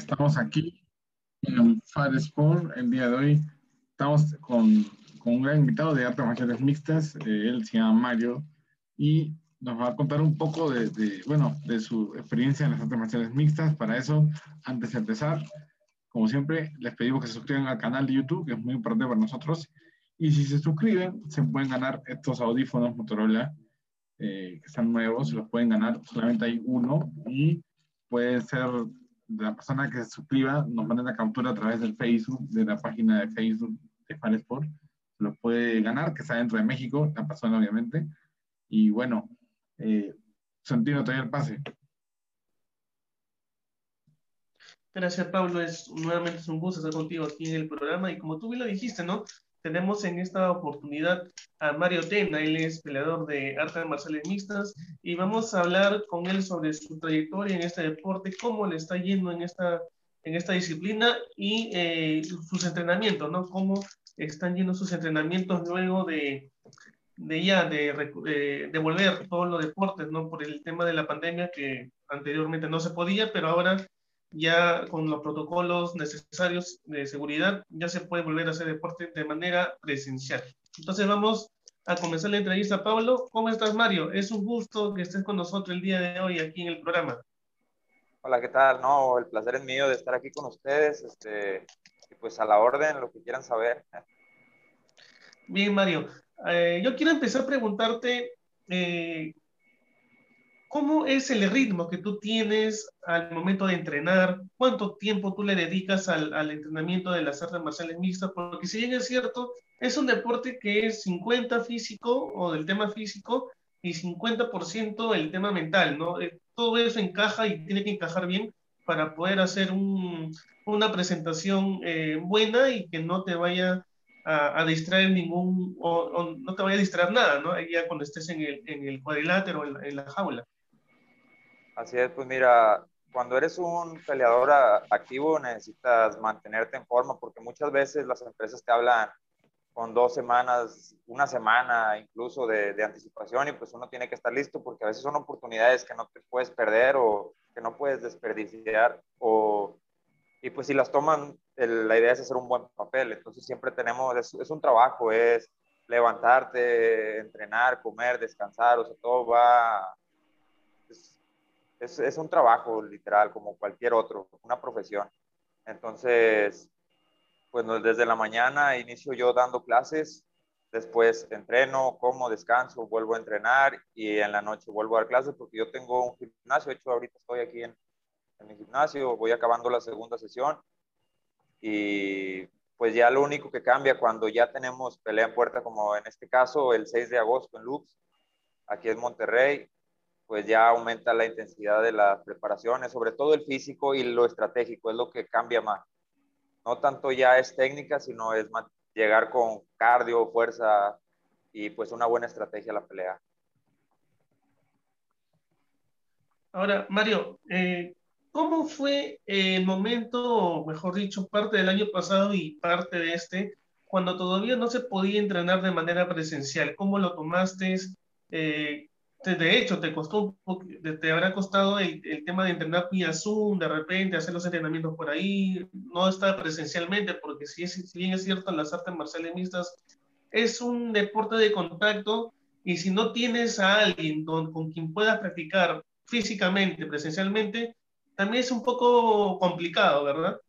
Estamos aquí en Far Sport el día de hoy. Estamos con, con un gran invitado de artes marciales mixtas. Eh, él se llama Mario y nos va a contar un poco de, de, bueno, de su experiencia en las artes marciales mixtas. Para eso, antes de empezar, como siempre, les pedimos que se suscriban al canal de YouTube, que es muy importante para nosotros. Y si se suscriben, se pueden ganar estos audífonos Motorola eh, que están nuevos, los pueden ganar, solamente hay uno y puede ser de la persona que se suscriba, nos manda la captura a través del Facebook, de la página de Facebook de Fansport, los puede ganar, que está dentro de México, la persona obviamente. Y bueno, eh, Santino, te el pase. Gracias, Pablo. Es, nuevamente es un gusto estar contigo aquí en el programa. Y como tú bien lo dijiste, ¿no? Tenemos en esta oportunidad a Mario Tena, él es peleador de artes marciales mixtas y vamos a hablar con él sobre su trayectoria en este deporte, cómo le está yendo en esta, en esta disciplina y eh, sus entrenamientos, ¿no? Cómo están yendo sus entrenamientos luego de, de ya, de, de, volver todos los deportes, ¿no? Por el tema de la pandemia que anteriormente no se podía, pero ahora ya con los protocolos necesarios de seguridad, ya se puede volver a hacer deporte de manera presencial. Entonces vamos a comenzar la entrevista. Pablo, ¿cómo estás, Mario? Es un gusto que estés con nosotros el día de hoy aquí en el programa. Hola, ¿qué tal? No, el placer es mío de estar aquí con ustedes. Este, y pues a la orden, lo que quieran saber. Bien, Mario. Eh, yo quiero empezar a preguntarte eh, ¿Cómo es el ritmo que tú tienes al momento de entrenar? ¿Cuánto tiempo tú le dedicas al, al, entrenamiento de las artes marciales mixtas? Porque si bien es cierto, es un deporte que es 50 físico o del tema físico y 50% el tema mental, ¿no? Eh, todo eso encaja y tiene que encajar bien para poder hacer un, una presentación eh, buena y que no te vaya a, a distraer ningún, o, o, no te vaya a distraer nada, ¿no? Ya cuando estés en el, en el cuadrilátero, en en la jaula. Así es, pues mira, cuando eres un peleador activo necesitas mantenerte en forma porque muchas veces las empresas te hablan con dos semanas, una semana incluso de, de, anticipación y pues uno tiene que estar listo porque a veces son oportunidades que no te puedes perder o que no puedes desperdiciar o y pues si las toman, el, la idea es hacer un buen papel, entonces siempre tenemos, es, es un trabajo, es levantarte, entrenar, comer, descansar, o sea, todo va es, es, un trabajo literal, como cualquier otro, una profesión. Entonces, pues desde la mañana inicio yo dando clases, después entreno, como, descanso, vuelvo a entrenar y en la noche vuelvo a dar clases porque yo tengo un gimnasio, de hecho ahorita estoy aquí en, en mi gimnasio, voy acabando la segunda sesión y pues ya lo único que cambia cuando ya tenemos pelea en puerta, como en este caso el 6 de agosto en Lux, aquí en Monterrey, pues ya aumenta la intensidad de las preparaciones, sobre todo el físico y lo estratégico, es lo que cambia más. No tanto ya es técnica, sino es llegar con cardio, fuerza y pues una buena estrategia a la pelea. Ahora, Mario, eh, ¿cómo fue el momento, mejor dicho, parte del año pasado y parte de este, cuando todavía no se podía entrenar de manera presencial? ¿Cómo lo tomaste? Eh, de hecho, te costó te habrá costado el, tema de entrenar vía Zoom, de repente hacer los entrenamientos por ahí, no estar presencialmente, porque si, es, bien es cierto, las artes marciales mixtas es un deporte de contacto y si no tienes a alguien con, con quien puedas practicar físicamente, presencialmente, también es un poco complicado, ¿verdad?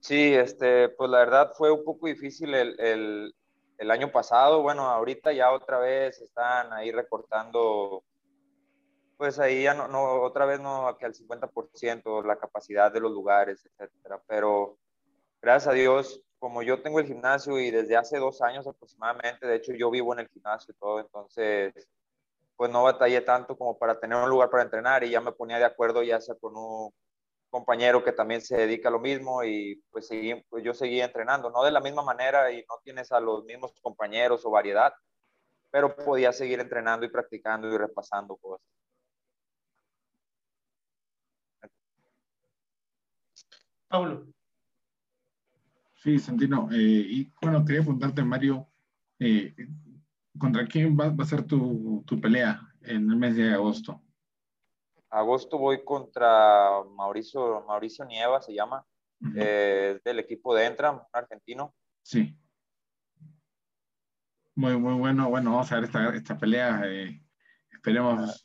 Sí, este, pues la verdad fue un poco difícil el, el año pasado, bueno, ahorita ya otra vez están ahí recortando, pues ahí ya no, otra vez no que al 50% la capacidad de los lugares, etcétera. Pero gracias a Dios, como yo tengo el gimnasio y desde hace dos años aproximadamente, de hecho yo vivo en el gimnasio y todo, entonces pues no batallé tanto como para tener un lugar para entrenar y ya me ponía de acuerdo ya sea con un compañero que también se dedica a lo mismo y pues, seguí, pues yo seguía entrenando, no de la misma manera y no tienes a los mismos compañeros o variedad, pero podía seguir entrenando y practicando y repasando cosas. Pablo. Sí, Santino. Eh, y bueno, quería preguntarte, Mario, eh, ¿contra quién va, va, a ser tu, tu pelea en el mes de agosto? Agosto voy contra Mauricio, Mauricio Nieva, se llama, eh, del equipo de Entram, un argentino. Sí. Muy, muy bueno. Bueno, vamos a ver esta, esta pelea. Eh, esperemos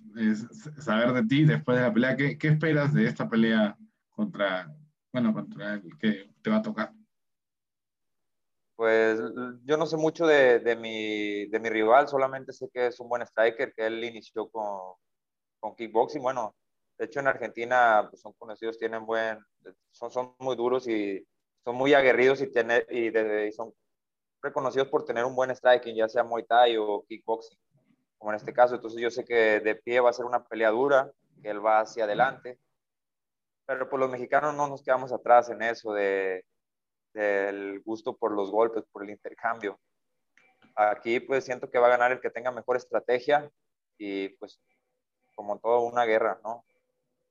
saber de ti después de la pelea. ¿Qué, ¿Qué, esperas de esta pelea contra, bueno, contra el que te va a tocar? Pues yo no sé mucho de, de, mi, de mi rival, solamente sé que es un buen striker, que él inició con, con kickboxing. Bueno, de hecho en Argentina pues, son conocidos, tienen buen, son, son muy duros y son muy aguerridos y, tener, y, de, y son reconocidos por tener un buen striking, ya sea Muay Thai o kickboxing, como en este caso. Entonces yo sé que de pie va a ser una pelea dura, que él va hacia adelante. Pero pues los mexicanos no nos quedamos atrás en eso de, del gusto por los golpes, por el intercambio. Aquí pues siento que va a ganar el que tenga mejor estrategia y pues como toda una guerra, ¿no?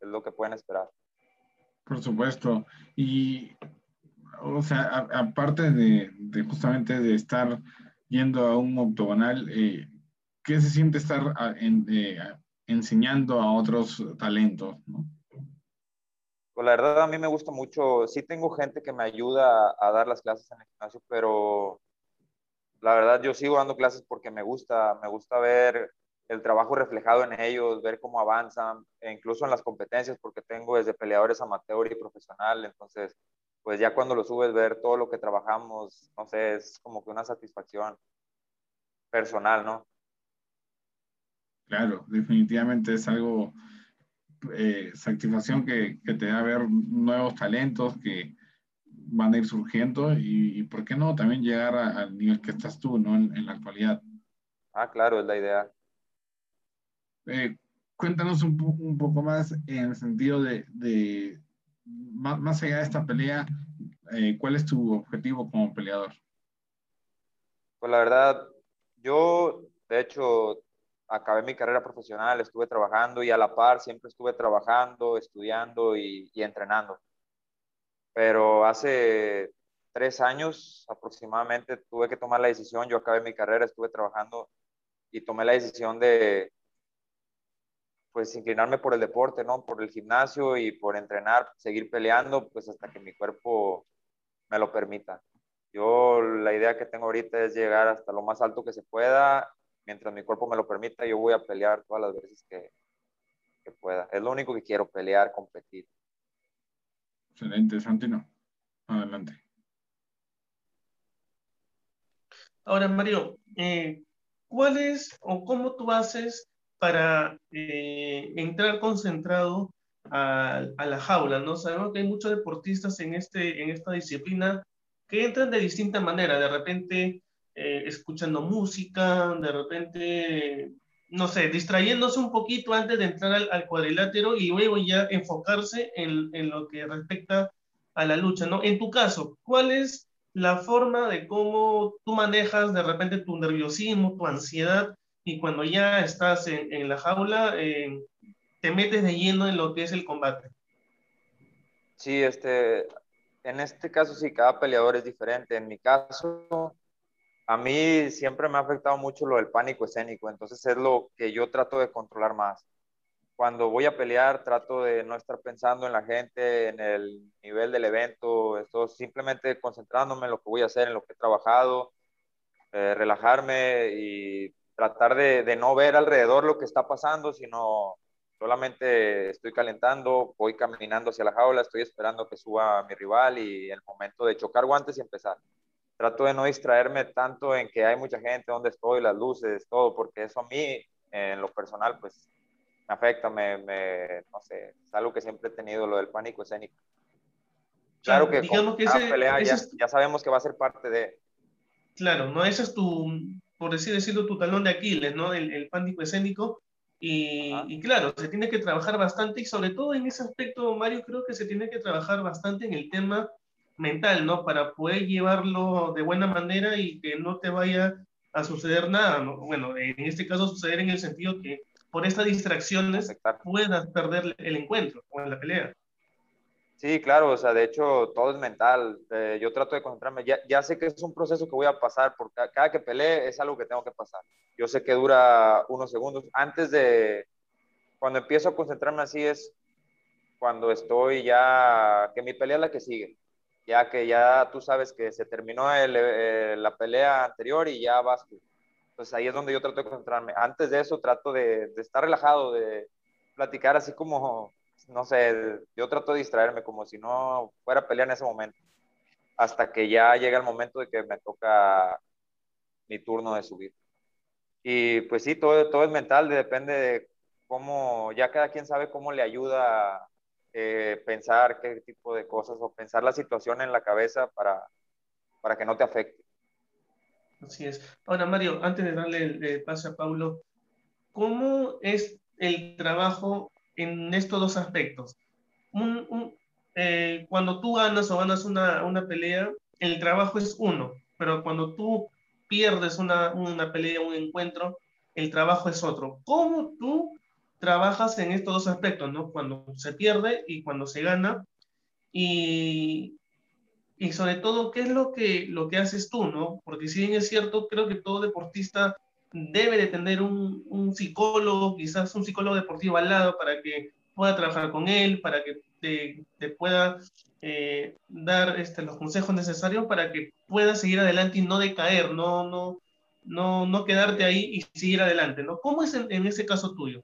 Es lo que pueden esperar. Por supuesto. Y o sea, aparte de, justamente de estar yendo a un octogonal, eh, ¿qué se siente estar eh, enseñando a otros talentos? ¿no? Pues la verdad a mí me gusta mucho, sí tengo gente que me ayuda a, dar las clases en el gimnasio, pero la verdad yo sigo dando clases porque me gusta, me gusta ver el trabajo reflejado en ellos, ver cómo avanzan, e incluso en las competencias, porque tengo desde peleadores amateur y profesional, entonces pues ya cuando lo subes, ver todo lo que trabajamos, no sé, es como que una satisfacción personal, ¿no? Claro, definitivamente es algo, eh, satisfacción que, que, te da ver nuevos talentos que van a ir surgiendo y, ¿por qué no? También llegar al nivel que estás tú, ¿no? En, la actualidad. Ah, claro, es la idea. Eh, cuéntanos un, poco más en el sentido de, más, allá de esta pelea, eh, ¿cuál es tu objetivo como peleador? Pues la verdad, yo de hecho acabé mi carrera profesional, estuve trabajando y a la par siempre estuve trabajando, estudiando y entrenando. Pero hace tres años aproximadamente tuve que tomar la decisión, yo acabé mi carrera, estuve trabajando y tomé la decisión de, pues inclinarme por el deporte, ¿no? Por el gimnasio y por entrenar, seguir peleando, pues hasta que mi cuerpo me lo permita. Yo la idea que tengo ahorita es llegar hasta lo más alto que se pueda, mientras mi cuerpo me lo permita, yo voy a pelear todas las veces que, que pueda. Es lo único que quiero, pelear, competir. Excelente, Santino. Adelante. Ahora, Mario, eh, ¿cuál es o cómo tú haces para eh, entrar concentrado a, la jaula, ¿no? Sabemos que hay muchos deportistas en, este, esta disciplina que entran de distinta manera, de repente eh, escuchando música, de repente, no sé, distrayéndose un poquito antes de entrar al, al cuadrilátero y luego ya enfocarse en, en, lo que respecta a la lucha, ¿no? En tu caso, ¿cuál es la forma de cómo tú manejas de repente tu nerviosismo, tu ansiedad y cuando ya estás en, en la jaula, eh, te metes de lleno en lo que es el combate. Sí, este, en este caso sí, cada peleador es diferente. En mi caso, a mí siempre me ha afectado mucho lo del pánico escénico, entonces es lo que yo trato de controlar más. Cuando voy a pelear, trato de no estar pensando en la gente, en el nivel del evento, estoy simplemente concentrándome en lo que voy a hacer, en lo que he trabajado, eh, relajarme y tratar de, de, no ver alrededor lo que está pasando, sino solamente estoy calentando, voy caminando hacia la jaula, estoy esperando que suba mi rival y el momento de chocar guantes y empezar. Trato de no distraerme tanto en que hay mucha gente, donde estoy, las luces, todo, porque eso a mí, en lo personal, pues me afecta, me, me no sé, es algo que siempre he tenido, lo del pánico escénico. Claro, claro que, con que ese, pelea ese ya, es... ya sabemos que va a ser parte de... Claro, no, ese es tu, por así decirlo, tu talón de Aquiles, ¿no? El, el pánico escénico. Y, y, claro, se tiene que trabajar bastante y sobre todo en ese aspecto, Mario, creo que se tiene que trabajar bastante en el tema mental, ¿no? Para poder llevarlo de buena manera y que no te vaya a suceder nada, ¿no? Bueno, en este caso suceder en el sentido que por estas distracciones puedas perder el encuentro o la pelea. Sí, claro, o sea, de hecho todo es mental. Eh, yo trato de concentrarme. Ya, ya, sé que es un proceso que voy a pasar, porque cada que pelee es algo que tengo que pasar. Yo sé que dura unos segundos. Antes de, cuando empiezo a concentrarme así es cuando estoy ya, que mi pelea es la que sigue, ya que ya tú sabes que se terminó el, eh, la pelea anterior y ya vas tú. Entonces ahí es donde yo trato de concentrarme. Antes de eso trato de, de estar relajado, de platicar así como, no sé, yo trato de distraerme como si no fuera a pelear en ese momento, hasta que ya llega el momento de que me toca mi turno de subir. Y pues sí, todo, todo es mental, depende de cómo, ya cada quien sabe cómo le ayuda eh, pensar qué tipo de cosas o pensar la situación en la cabeza para, para que no te afecte. Así es. Ahora, Mario, antes de darle el, pase a Paulo, ¿cómo es el trabajo en estos dos aspectos? Eh, cuando tú ganas o ganas una, una, pelea, el trabajo es uno, pero cuando tú pierdes una, una pelea, un encuentro, el trabajo es otro. ¿Cómo tú trabajas en estos dos aspectos, ¿no? Cuando se pierde y cuando se gana. Y, y sobre todo, ¿qué es lo que, lo que haces tú, ¿no? Porque si bien es cierto, creo que todo deportista debe de tener un, psicólogo, quizás un psicólogo deportivo al lado para que pueda trabajar con él, para que te, pueda eh, dar este, los consejos necesarios para que puedas seguir adelante y no decaer, no, no, no, no quedarte ahí y seguir adelante, ¿no? ¿Cómo es en ese caso tuyo?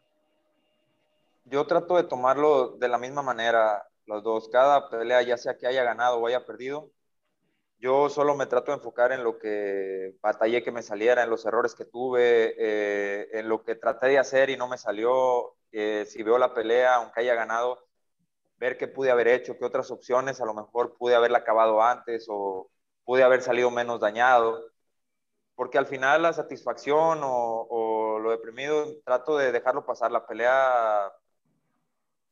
yo trato de tomarlo de la misma manera, los dos. Cada pelea, ya sea que haya ganado o haya perdido, yo solo me trato de enfocar en lo que batallé que me saliera, en los errores que tuve, eh, en lo que traté de hacer y no me salió. Eh, si veo la pelea, aunque haya ganado, ver qué pude haber hecho, qué otras opciones, a lo mejor pude haberla acabado antes o pude haber salido menos dañado. Porque al final la satisfacción o, o lo deprimido, trato de dejarlo pasar. La pelea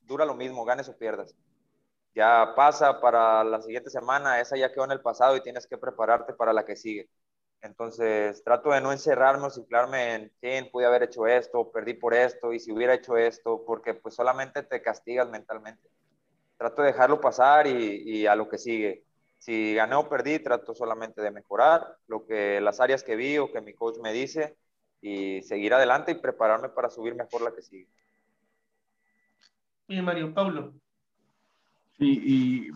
dura lo mismo, ganes o pierdas. Ya pasa para la siguiente semana, esa ya quedó en el pasado y tienes que prepararte para la que sigue. Entonces, trato de no encerrarme o ciclarme en quién pude haber hecho esto, perdí por esto, y si hubiera hecho esto, porque pues solamente te castigas mentalmente. Trato de dejarlo pasar y, a lo que sigue. Si gané o perdí, trato solamente de mejorar lo que las áreas que vi o que mi coach me dice y seguir adelante y prepararme para subir mejor la que sigue. Oye, Mario, Pablo. Sí, y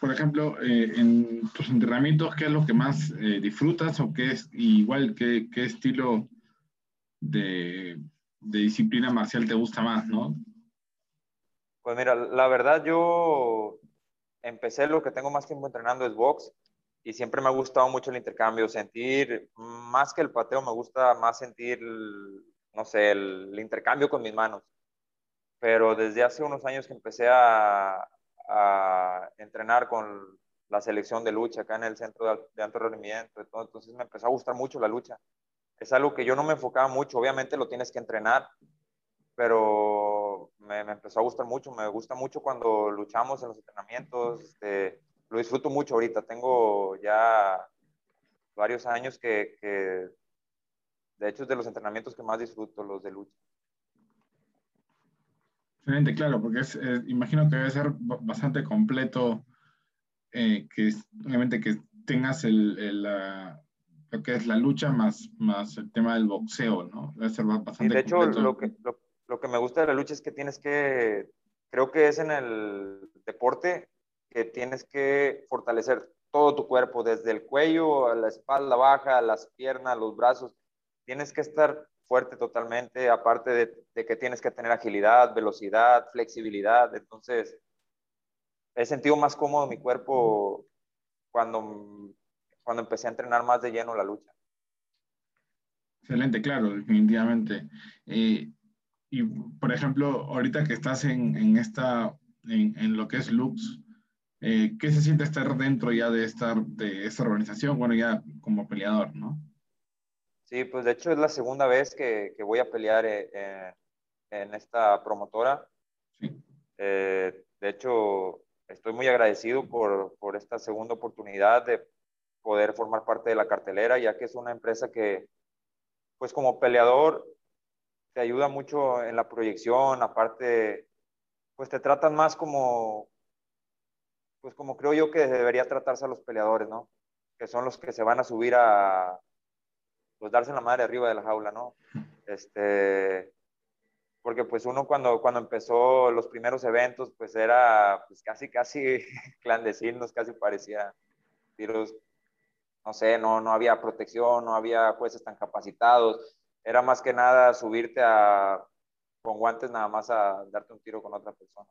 por ejemplo, eh, en tus entrenamientos, ¿qué es lo que más eh, disfrutas o qué es igual, qué, qué estilo de, de, disciplina marcial te gusta más, no? Pues mira, la verdad yo empecé lo que tengo más tiempo entrenando es box y siempre me ha gustado mucho el intercambio, sentir más que el pateo, me gusta más sentir, no sé, el intercambio con mis manos pero desde hace unos años que empecé a, entrenar con la selección de lucha acá en el centro de, alto rendimiento, entonces me empezó a gustar mucho la lucha. Es algo que yo no me enfocaba mucho, obviamente lo tienes que entrenar, pero me, empezó a gustar mucho, me gusta mucho cuando luchamos en los entrenamientos, este, lo disfruto mucho ahorita, tengo ya varios años que, que de hecho es de los entrenamientos que más disfruto, los de lucha. Excelente, claro, porque es, imagino que debe ser bastante completo, eh, que obviamente que tengas el, lo que es la lucha más, más el tema del boxeo, ¿no? Debe ser bastante y de hecho, lo que, lo, lo, que me gusta de la lucha es que tienes que, creo que es en el deporte que tienes que fortalecer todo tu cuerpo, desde el cuello a la espalda baja, las piernas, los brazos. Tienes que estar fuerte totalmente, aparte de, que tienes que tener agilidad, velocidad, flexibilidad. Entonces, he sentido más cómodo mi cuerpo cuando, cuando empecé a entrenar más de lleno la lucha. Excelente, claro, definitivamente. Eh, y, por ejemplo, ahorita que estás en, en esta, en, en, lo que es Lux, eh, ¿qué se siente estar dentro ya de esta, de esta organización? Bueno, ya como peleador, ¿no? Sí, pues de hecho es la segunda vez que, que voy a pelear eh, en esta promotora. Eh, de hecho, estoy muy agradecido por, por, esta segunda oportunidad de poder formar parte de la cartelera, ya que es una empresa que, pues como peleador, te ayuda mucho en la proyección, aparte, pues te tratan más como, pues como creo yo que debería tratarse a los peleadores, ¿no? Que son los que se van a subir a, pues darse la madre arriba de la jaula, ¿no? Este, porque pues uno cuando, cuando empezó los primeros eventos, pues era pues casi, casi clandestinos, casi parecía tiros, no sé, no, no había protección, no había jueces tan capacitados, era más que nada subirte a, con guantes nada más a darte un tiro con otra persona.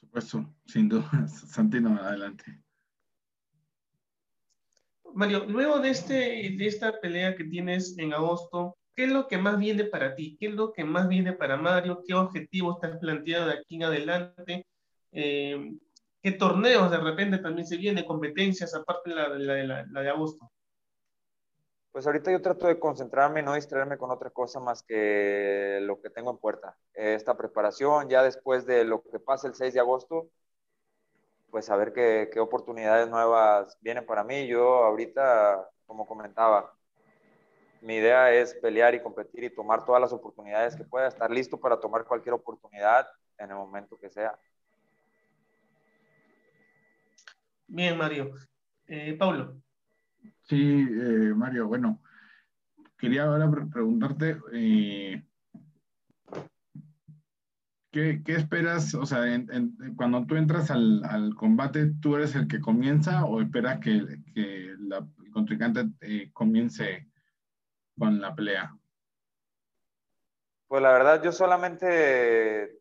Por supuesto, sin duda. Santino, adelante. Mario, luego de, este, de esta pelea que tienes en agosto, ¿qué es lo que más viene para ti? ¿Qué es lo que más viene para Mario? ¿Qué objetivos has planteado de aquí en adelante? Eh, ¿Qué torneos de repente también se vienen? ¿Competencias aparte de la, de agosto? Pues ahorita yo trato de concentrarme no distraerme con otra cosa más que lo que tengo en puerta. Esta preparación, ya después de lo que pase el 6 de agosto, pues a ver qué, qué oportunidades nuevas vienen para mí. Yo ahorita, como comentaba, mi idea es pelear y competir y tomar todas las oportunidades que pueda, estar listo para tomar cualquier oportunidad en el momento que sea. Bien, Mario. Eh, Pablo. Sí, eh, Mario, bueno, quería ahora preguntarte, eh, ¿qué, esperas? O sea, cuando tú entras al, combate, ¿tú eres el que comienza o esperas que, el contrincante eh, comience con la pelea? Pues la verdad, yo solamente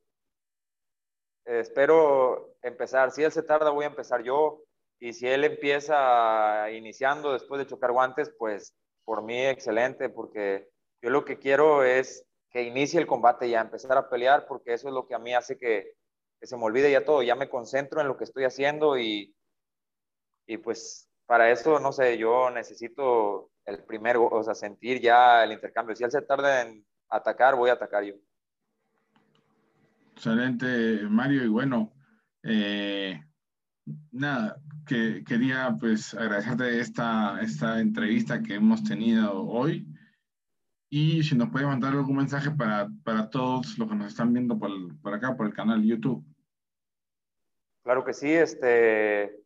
espero empezar. Si él se tarda, voy a empezar yo. Y si él empieza iniciando después de chocar guantes, pues por mí excelente, porque yo lo que quiero es que inicie el combate ya, empezar a pelear, porque eso es lo que a mí hace que, se me olvide ya todo, ya me concentro en lo que estoy haciendo y, y pues para eso, no sé, yo necesito el primero, o sea, sentir ya el intercambio. Si él se tarda en atacar, voy a atacar yo. Excelente, Mario, y bueno, eh, nada, que quería pues agradecerte esta, esta entrevista que hemos tenido hoy y si nos puede mandar algún mensaje para, para todos los que nos están viendo por, por, acá, por el canal YouTube. Claro que sí, este,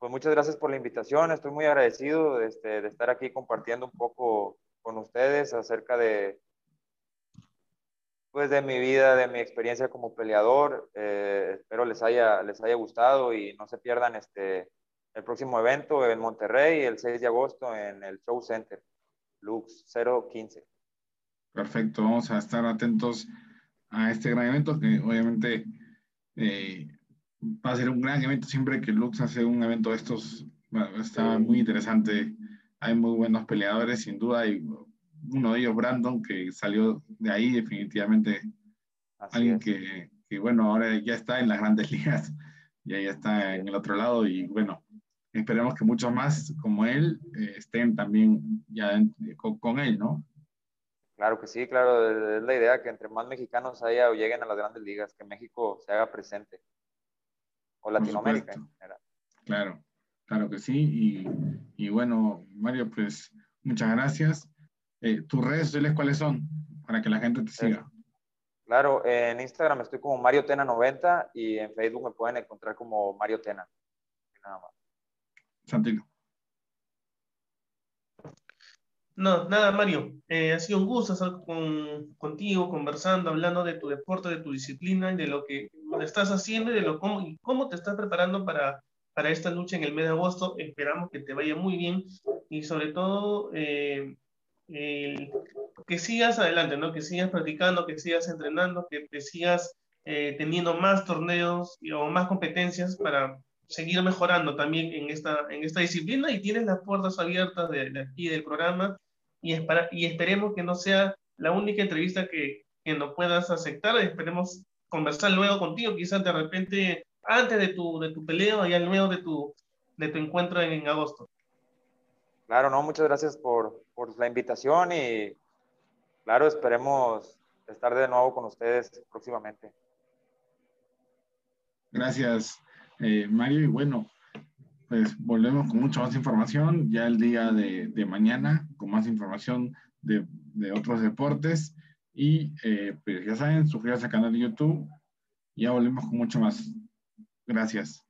pues muchas gracias por la invitación, estoy muy agradecido este, de estar aquí compartiendo un poco con ustedes acerca de, pues de mi vida, de mi experiencia como peleador. Eh, espero les haya, les haya gustado y no se pierdan este, el próximo evento en Monterrey el 6 de agosto en el Show Center, Lux 015. Perfecto, vamos a estar atentos a este gran evento que obviamente eh, va a ser un gran evento siempre que Lux hace un evento de estos. está muy interesante. Hay muy buenos peleadores, sin duda, y uno de ellos, Brandon, que salió de ahí definitivamente. alguien que, que, bueno, ahora ya está en las grandes ligas, ya, ya está en el otro lado y bueno, esperemos que muchos más como él eh, estén también ya con, él, ¿no? Claro que sí, claro, es la idea que entre más mexicanos haya o lleguen a las grandes ligas, que México se haga presente. O Latinoamérica en general. Claro, claro que sí. Y, y bueno, Mario, pues muchas gracias. Eh, ¿Tus redes sociales cuáles son? Para que la gente te siga. Claro, en Instagram estoy como Mario Tena 90 y en Facebook me pueden encontrar como Mario Tena. Nada más. Santino. No, nada, Mario. Eh, ha sido un gusto estar con, contigo, conversando, hablando de tu deporte, de tu disciplina de lo que estás haciendo y de lo, cómo, y cómo te estás preparando para, para esta lucha en el mes de agosto. Esperamos que te vaya muy bien y sobre todo eh, que sigas adelante, ¿no? Que sigas practicando, que sigas entrenando, que te sigas eh, teniendo más torneos o más competencias para seguir mejorando también en esta, en esta disciplina y tienes las puertas abiertas de, aquí del programa y, y esperemos que no sea la única entrevista que, que no puedas aceptar, esperemos conversar luego contigo, quizás de repente antes de tu, de tu pelea o ya luego de tu, de tu encuentro en agosto. Claro, no, muchas gracias por, por la invitación y claro, esperemos estar de nuevo con ustedes próximamente. Gracias, eh, Mario. Y bueno, pues volvemos con mucha más información ya el día de, de mañana, con más información de, otros deportes. Y eh, pues ya saben, suscríbanse al canal de YouTube. Ya volvemos con mucho más. Gracias.